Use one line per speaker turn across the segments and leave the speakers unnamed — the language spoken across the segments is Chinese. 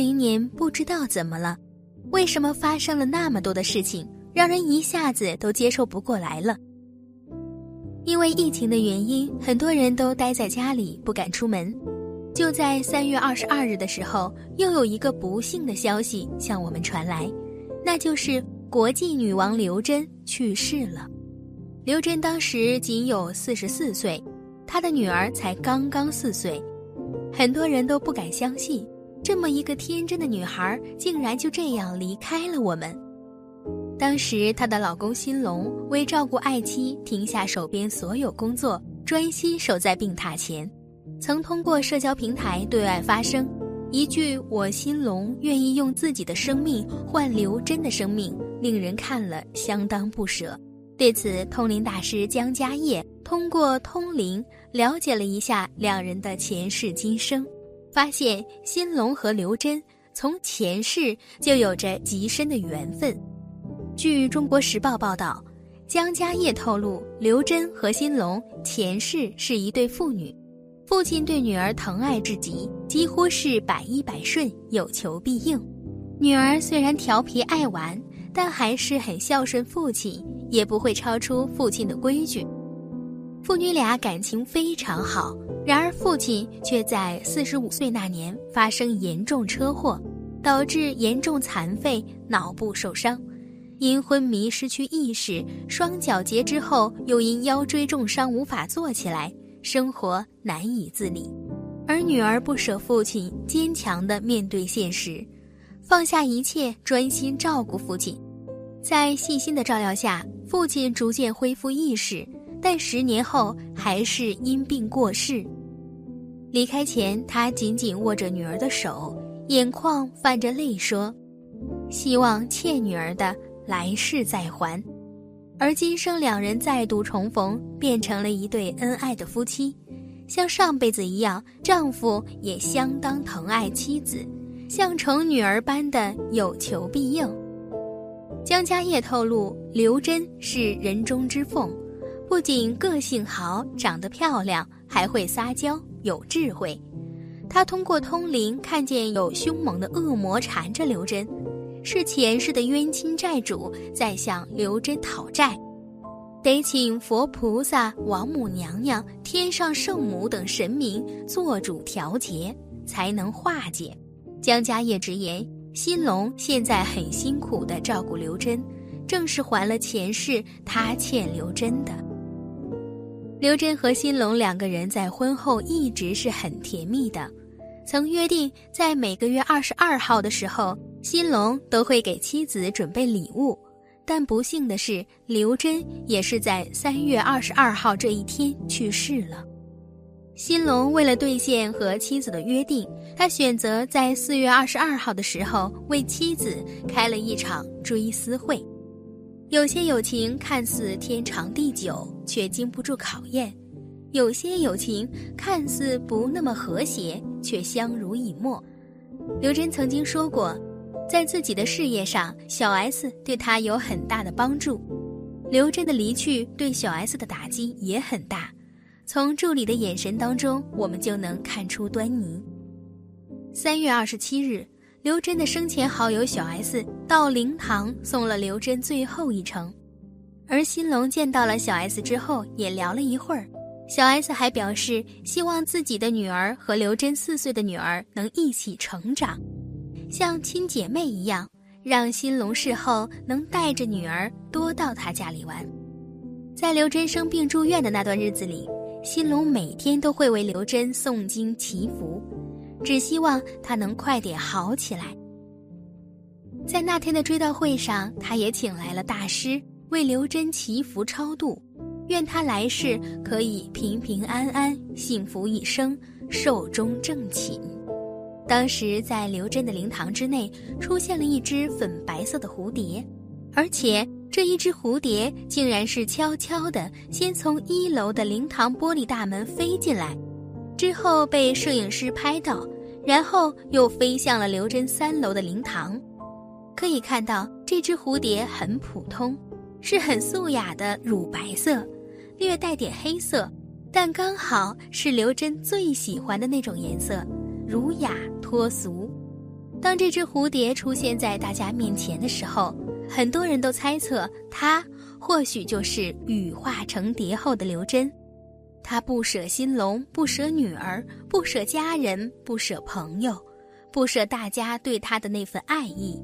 零年不知道怎么了，为什么发生了那么多的事情，让人一下子都接受不过来了。因为疫情的原因，很多人都待在家里不敢出门。就在三月二十二日的时候，又有一个不幸的消息向我们传来，那就是国际女王刘珍去世了。刘珍当时仅有四十四岁，她的女儿才刚刚四岁，很多人都不敢相信，这么一个天真的女孩竟然就这样离开了我们。当时她的老公辛龙为照顾爱妻，停下手边所有工作，专心守在病榻前。曾通过社交平台对外发声，一句“我新龙愿意用自己的生命换刘真的生命”，令人看了相当不舍。对此，通灵大师江家业通过通灵了解了一下两人的前世今生，发现新龙和刘真从前世就有着极深的缘分。据《中国时报》报道，江家业透露，刘真和新龙前世是一对父女。父亲对女儿疼爱至极，几乎是百依百顺，有求必应。女儿虽然调皮爱玩，但还是很孝顺父亲，也不会超出父亲的规矩。父女俩感情非常好。然而父亲却在四十五岁那年发生严重车祸，导致严重残废，脑部受伤，因昏迷失去意识，双脚截肢后又因腰椎重伤无法坐起来。生活难以自理，而女儿不舍父亲，坚强地面对现实，放下一切，专心照顾父亲。在细心的照料下，父亲逐渐恢复意识，但十年后还是因病过世。离开前，他紧紧握着女儿的手，眼眶泛着泪，说：“希望欠女儿的来世再还。”而今生两人再度重逢，变成了一对恩爱的夫妻，像上辈子一样，丈夫也相当疼爱妻子，像宠女儿般的有求必应。江家业透露，刘真是人中之凤，不仅个性好，长得漂亮，还会撒娇，有智慧。他通过通灵看见有凶猛的恶魔缠着刘真。是前世的冤亲债主在向刘真讨债，得请佛菩萨、王母娘娘、天上圣母等神明做主调节，才能化解。江家业直言，新龙现在很辛苦地照顾刘真，正是还了前世他欠刘真的。刘真和新龙两个人在婚后一直是很甜蜜的，曾约定在每个月二十二号的时候。新龙都会给妻子准备礼物，但不幸的是，刘真也是在三月二十二号这一天去世了。新龙为了兑现和妻子的约定，他选择在四月二十二号的时候为妻子开了一场追思会。有些友情看似天长地久，却经不住考验；有些友情看似不那么和谐，却相濡以沫。刘真曾经说过。在自己的事业上，小 S 对他有很大的帮助。刘真的离去对小 S 的打击也很大，从助理的眼神当中，我们就能看出端倪。三月二十七日，刘真的生前好友小 S 到灵堂送了刘真最后一程，而新龙见到了小 S 之后，也聊了一会儿。小 S 还表示，希望自己的女儿和刘真四岁的女儿能一起成长。像亲姐妹一样，让新龙事后能带着女儿多到他家里玩。在刘真生病住院的那段日子里，新龙每天都会为刘真诵经祈福，只希望她能快点好起来。在那天的追悼会上，他也请来了大师为刘真祈福超度，愿他来世可以平平安安、幸福一生、寿终正寝。当时在刘真的灵堂之内出现了一只粉白色的蝴蝶，而且这一只蝴蝶竟然是悄悄地先从一楼的灵堂玻璃大门飞进来，之后被摄影师拍到，然后又飞向了刘真三楼的灵堂。可以看到，这只蝴蝶很普通，是很素雅的乳白色，略带点黑色，但刚好是刘真最喜欢的那种颜色。儒雅脱俗，当这只蝴蝶出现在大家面前的时候，很多人都猜测它或许就是羽化成蝶后的刘真。他不舍新龙，不舍女儿，不舍家人，不舍朋友，不舍大家对他的那份爱意，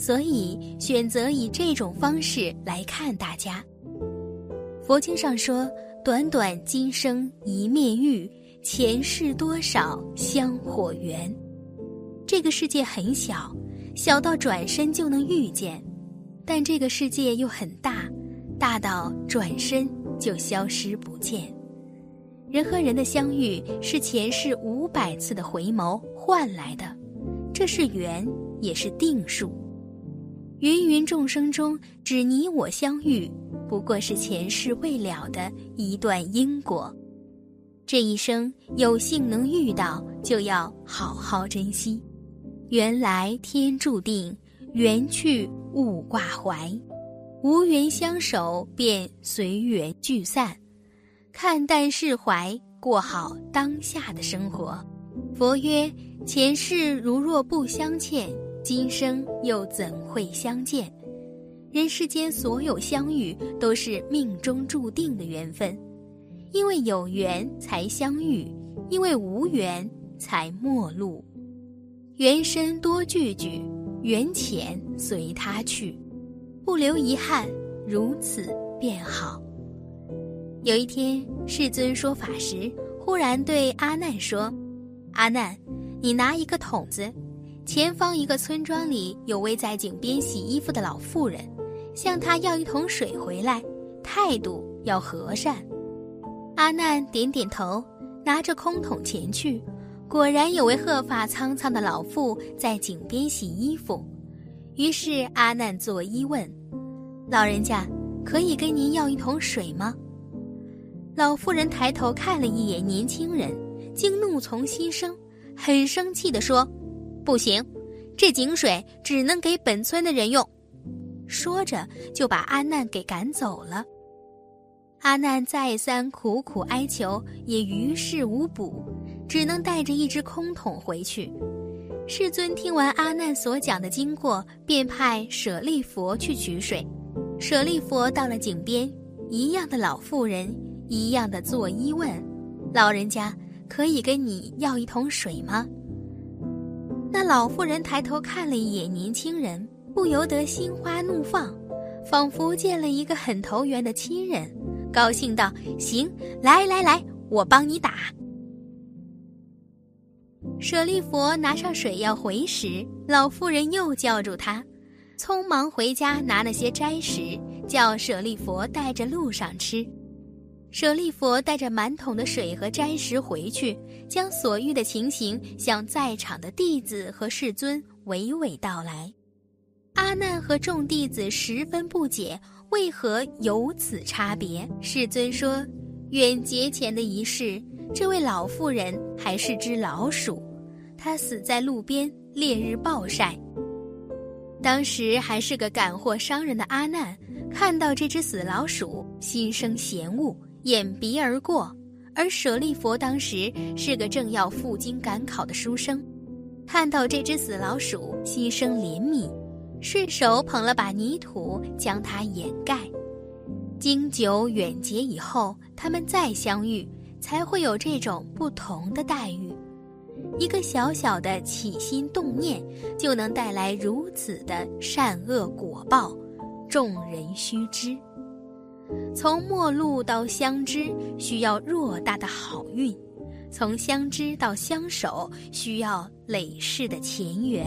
所以选择以这种方式来看大家。佛经上说：“短短今生一面遇，前世多少香火缘。”这个世界很小，小到转身就能遇见，但这个世界又很大，大到转身就消失不见。人和人的相遇是前世五百次的回眸换来的，这是缘，也是定数。芸芸众生中，只你我相遇，不过是前世未了的一段因果。这一生有幸能遇到，就要好好珍惜。缘来天注定，缘去勿挂怀。无缘相守，便随缘聚散。看淡释怀，过好当下的生活。佛曰：前世如若不相欠，今生又怎会相见？人世间所有相遇，都是命中注定的缘分。因为有缘才相遇，因为无缘才陌路。缘深多聚聚，缘浅随他去，不留遗憾，如此便好。有一天，世尊说法时，忽然对阿难说：“阿难，你拿一个桶子，前方一个村庄里有位在井边洗衣服的老妇人，向他要一桶水回来，态度要和善。”阿难点点头，拿着空桶前去，果然有位鹤发苍苍的老妇在井边洗衣服。于是阿难作揖问：“老人家，可以跟您要一桶水吗？”老妇人抬头看了一眼年轻人，竟怒从心生，很生气地说：“不行，这井水只能给本村的人用。”说着就把阿难给赶走了。阿难再三苦苦哀求，也于事无补，只能带着一只空桶回去。世尊听完阿难所讲的经过，便派舍利佛去取水。舍利佛到了井边，一样的老妇人。一样的作揖问：“老人家，可以跟你要一桶水吗？”那老妇人抬头看了一眼年轻人，不由得心花怒放，仿佛见了一个很投缘的亲人，高兴道：“行，来来来，我帮你打。”舍利佛拿上水要回时，老妇人又叫住他，匆忙回家拿了些斋食，叫舍利佛带着路上吃。舍利佛带着满桶的水和斋食回去，将所遇的情形向在场的弟子和世尊娓娓道来。阿难和众弟子十分不解，为何有此差别？世尊说：远劫前的一世，这位老妇人还是只老鼠，她死在路边，烈日暴晒。当时还是个赶货商人的阿难，看到这只死老鼠，心生嫌恶。掩鼻而过，而舍利佛当时是个正要赴京赶考的书生，看到这只死老鼠，心生怜悯，顺手捧了把泥土将它掩盖。经久远劫以后，他们再相遇，才会有这种不同的待遇。一个小小的起心动念，就能带来如此的善恶果报，众人须知。从陌路到相知，需要偌大的好运；从相知到相守，需要累世的前缘。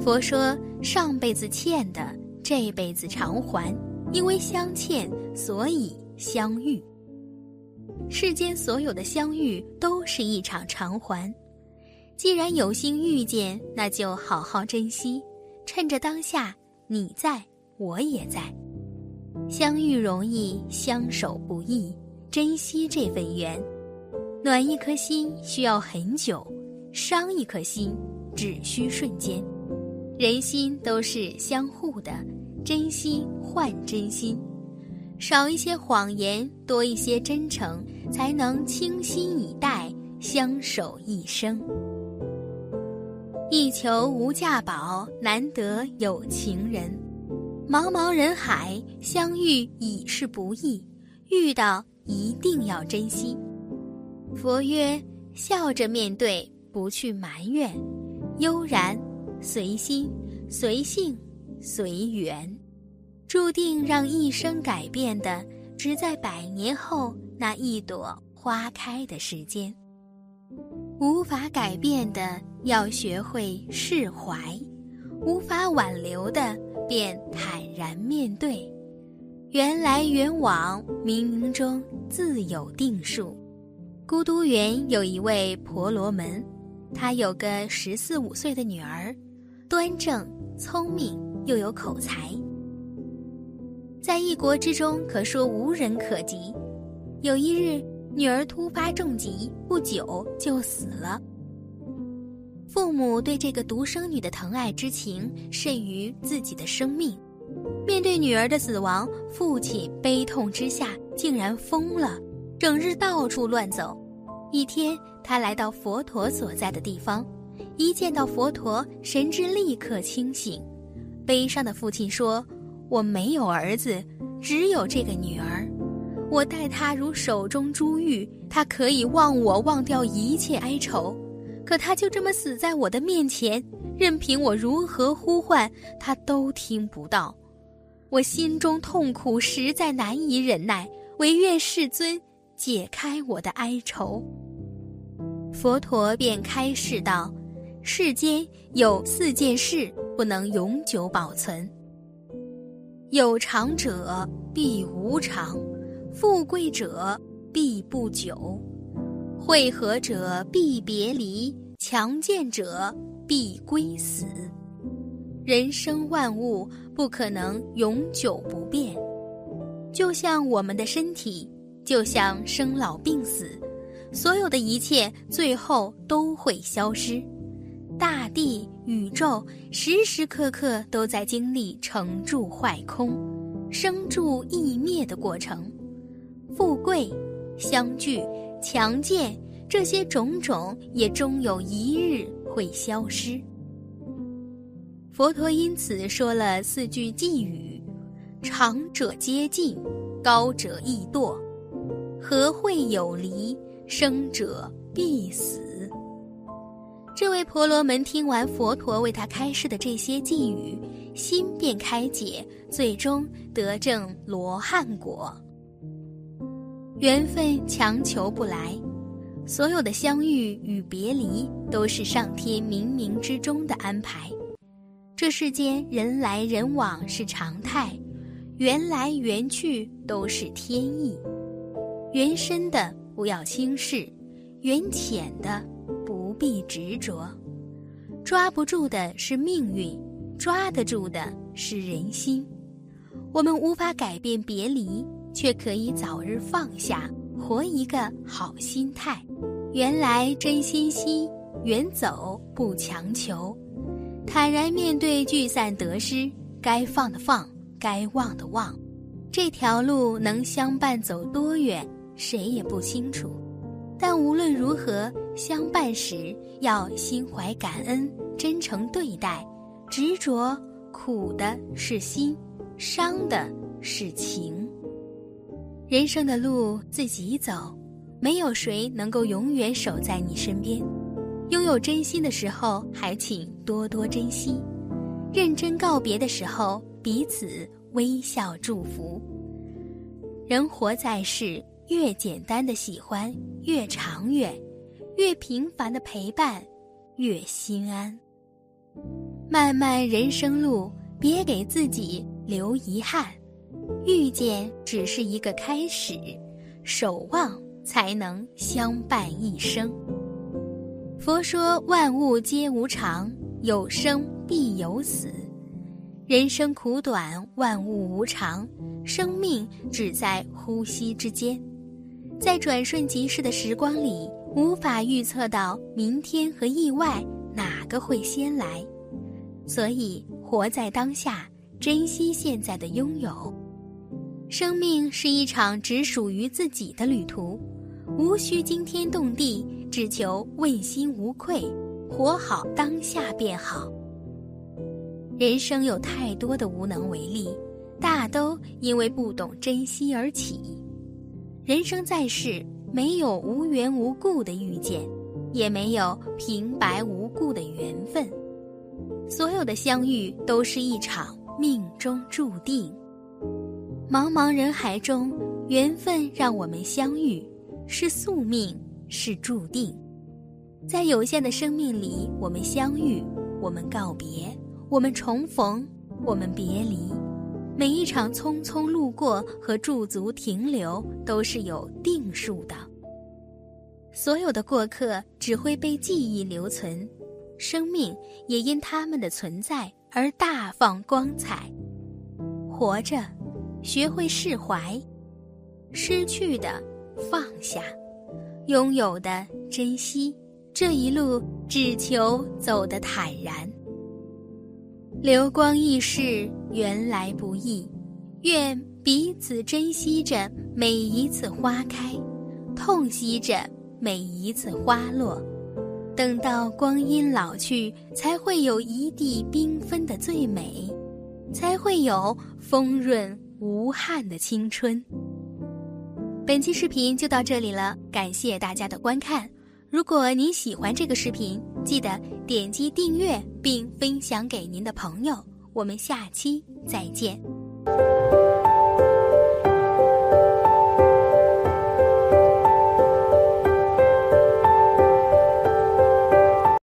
佛说，上辈子欠的，这辈子偿还；因为相欠，所以相遇。世间所有的相遇，都是一场偿还。既然有幸遇见，那就好好珍惜，趁着当下，你在，我也在。相遇容易，相守不易，珍惜这份缘。暖一颗心需要很久，伤一颗心只需瞬间。人心都是相互的，真心换真心，少一些谎言，多一些真诚，才能倾心以待，相守一生。一求无价宝，难得有情人。茫茫人海，相遇已是不易，遇到一定要珍惜。佛曰：笑着面对，不去埋怨，悠然随心，随性随缘，注定让一生改变的，只在百年后那一朵花开的时间。无法改变的，要学会释怀；无法挽留的，便坦然面对。缘来缘往，冥冥中自有定数。孤独园有一位婆罗门，他有个十四五岁的女儿，端正、聪明又有口才，在一国之中可说无人可及。有一日。女儿突发重疾，不久就死了。父母对这个独生女的疼爱之情甚于自己的生命。面对女儿的死亡，父亲悲痛之下竟然疯了，整日到处乱走。一天，他来到佛陀所在的地方，一见到佛陀，神智立刻清醒。悲伤的父亲说：“我没有儿子，只有这个女儿。”我待他如手中珠玉，他可以忘我忘掉一切哀愁，可他就这么死在我的面前，任凭我如何呼唤，他都听不到。我心中痛苦，实在难以忍耐，唯愿世尊解开我的哀愁。佛陀便开示道：世间有四件事不能永久保存，有常者必无常。富贵者必不久，会合者必别离，强健者必归死。人生万物不可能永久不变，就像我们的身体，就像生老病死，所有的一切最后都会消失。大地、宇宙时时刻刻都在经历成住坏空、生住异灭的过程。富贵、相聚、强健，这些种种也终有一日会消失。佛陀因此说了四句寄语：长者皆尽，高者易堕，和会有离，生者必死。这位婆罗门听完佛陀为他开示的这些寄语，心便开解，最终得证罗汉果。缘分强求不来，所有的相遇与别离都是上天冥冥之中的安排。这世间人来人往是常态，缘来缘去都是天意。缘深的不要轻视，缘浅的不必执着。抓不住的是命运，抓得住的是人心。我们无法改变别离。却可以早日放下，活一个好心态。缘来真心惜，缘走不强求，坦然面对聚散得失，该放的放，该忘的忘。这条路能相伴走多远，谁也不清楚。但无论如何，相伴时要心怀感恩，真诚对待。执着苦的是心，伤的是情。人生的路自己走，没有谁能够永远守在你身边。拥有真心的时候，还请多多珍惜；认真告别的时候，彼此微笑祝福。人活在世，越简单的喜欢越长远，越平凡的陪伴越心安。漫漫人生路，别给自己留遗憾。遇见只是一个开始，守望才能相伴一生。佛说万物皆无常，有生必有死，人生苦短，万物无常，生命只在呼吸之间，在转瞬即逝的时光里，无法预测到明天和意外哪个会先来，所以活在当下，珍惜现在的拥有。生命是一场只属于自己的旅途，无需惊天动地，只求问心无愧，活好当下便好。人生有太多的无能为力，大都因为不懂珍惜而起。人生在世，没有无缘无故的遇见，也没有平白无故的缘分。所有的相遇都是一场命中注定。茫茫人海中，缘分让我们相遇，是宿命，是注定。在有限的生命里，我们相遇，我们告别。我们重逢，我们别离，每一场匆匆路过和驻足停留都是有定数的。所有的过客只会被记忆留存，生命也因他们的存在而大放光彩。活着，学会释怀，失去的放下，拥有的珍惜。这一路只求走得坦然。流光易逝，缘来不易。愿彼此珍惜着每一次花开，痛惜着每一次花落。等到光阴老去，才会有一地缤纷的最美，才会有丰润无憾的青春。本期视频就到这里了，感谢大家的观看。如果您喜欢这个视频，记得点击订阅并分享给您的朋友。我们下期再见。